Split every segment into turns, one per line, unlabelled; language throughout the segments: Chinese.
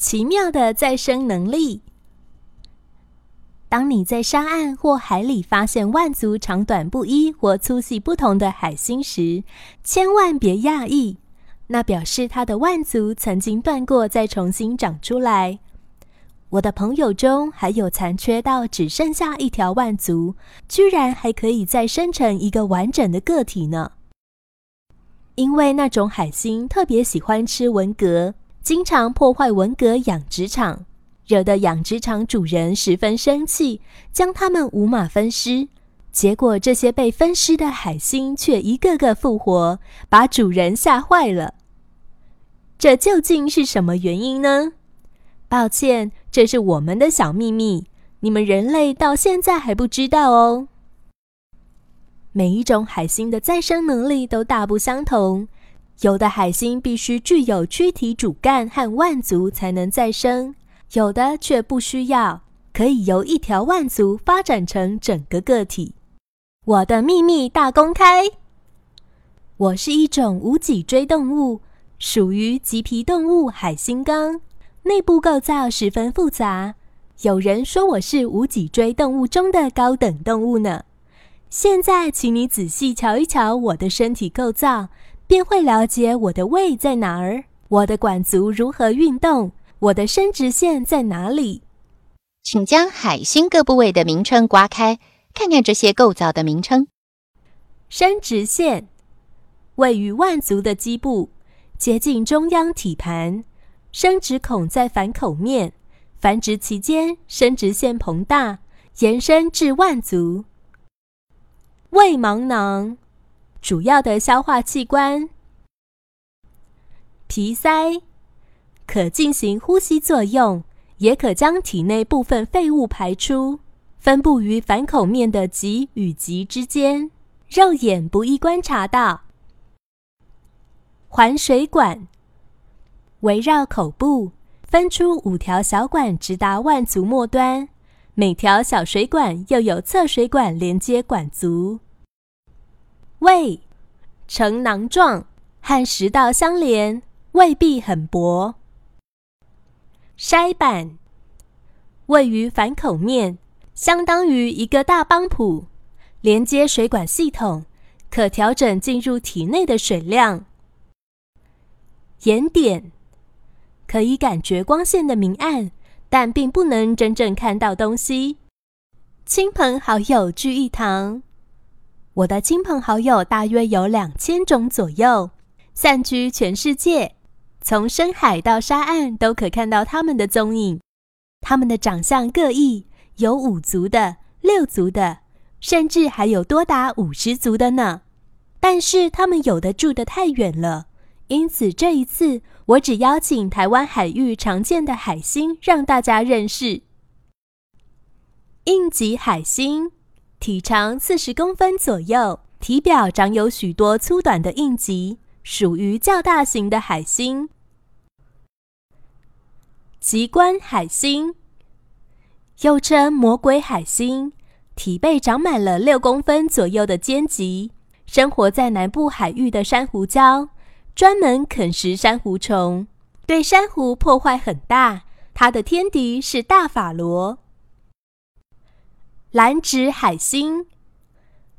奇妙的再生能力。当你在沙岸或海里发现万族长短不一或粗细不同的海星时，千万别讶异，那表示它的万族曾经断过，再重新长出来。我的朋友中还有残缺到只剩下一条腕族，居然还可以再生成一个完整的个体呢。因为那种海星特别喜欢吃文蛤。经常破坏文革养殖场，惹得养殖场主人十分生气，将它们五马分尸。结果，这些被分尸的海星却一个个复活，把主人吓坏了。这究竟是什么原因呢？抱歉，这是我们的小秘密，你们人类到现在还不知道哦。每一种海星的再生能力都大不相同。有的海星必须具有躯体主干和腕足才能再生，有的却不需要，可以由一条腕足发展成整个个体。我的秘密大公开！我是一种无脊椎动物，属于棘皮动物海星纲，内部构造十分复杂。有人说我是无脊椎动物中的高等动物呢。现在，请你仔细瞧一瞧我的身体构造。便会了解我的胃在哪儿，我的管足如何运动，我的生殖腺在哪里。
请将海星各部位的名称刮开，看看这些构造的名称。
生殖腺位于腕足的基部，接近中央体盘，生殖孔在反口面，繁殖期间生殖腺膨大，延伸至腕足。胃盲囊。主要的消化器官，皮鳃可进行呼吸作用，也可将体内部分废物排出。分布于反口面的棘与棘之间，肉眼不易观察到。环水管围绕口部分出五条小管，直达腕足末端。每条小水管又有侧水管连接管足。胃呈囊状，和食道相连，胃壁很薄。筛板位于反口面，相当于一个大帮浦，连接水管系统，可调整进入体内的水量。眼点可以感觉光线的明暗，但并不能真正看到东西。亲朋好友聚一堂。我的亲朋好友大约有两千种左右，散居全世界，从深海到沙岸都可看到他们的踪影。他们的长相各异，有五足的、六足的，甚至还有多达五十足的呢。但是他们有的住得太远了，因此这一次我只邀请台湾海域常见的海星让大家认识——应急海星。体长四十公分左右，体表长有许多粗短的印棘，属于较大型的海星。极冠海星又称魔鬼海星，体背长满了六公分左右的尖棘，生活在南部海域的珊瑚礁，专门啃食珊瑚虫，对珊瑚破坏很大。它的天敌是大法螺。蓝指海星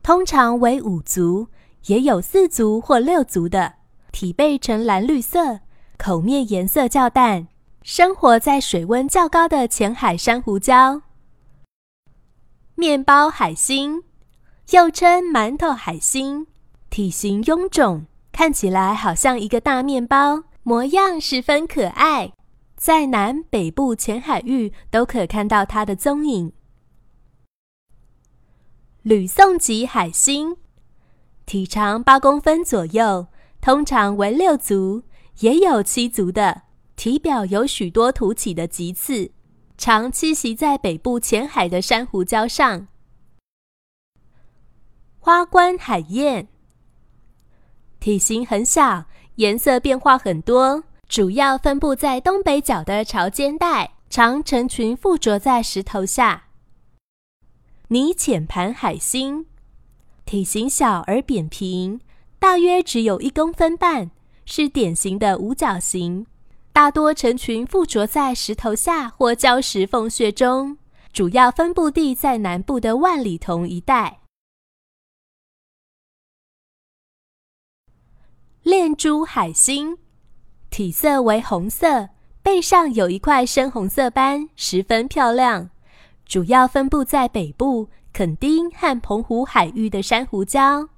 通常为五足，也有四足或六足的，体背呈蓝绿色，口面颜色较淡，生活在水温较高的浅海珊瑚礁。面包海星又称馒头海星，体型臃肿，看起来好像一个大面包，模样十分可爱，在南北部浅海域都可看到它的踪影。吕宋级海星，体长八公分左右，通常为六足，也有七足的，体表有许多凸起的棘刺，常栖息在北部浅海的珊瑚礁上。花冠海燕，体型很小，颜色变化很多，主要分布在东北角的潮间带，常成群附着在石头下。泥浅盘海星，体型小而扁平，大约只有一公分半，是典型的五角形，大多成群附着在石头下或礁石缝穴中，主要分布地在南部的万里桐一带。链珠海星，体色为红色，背上有一块深红色斑，十分漂亮。主要分布在北部垦丁和澎湖海域的珊瑚礁。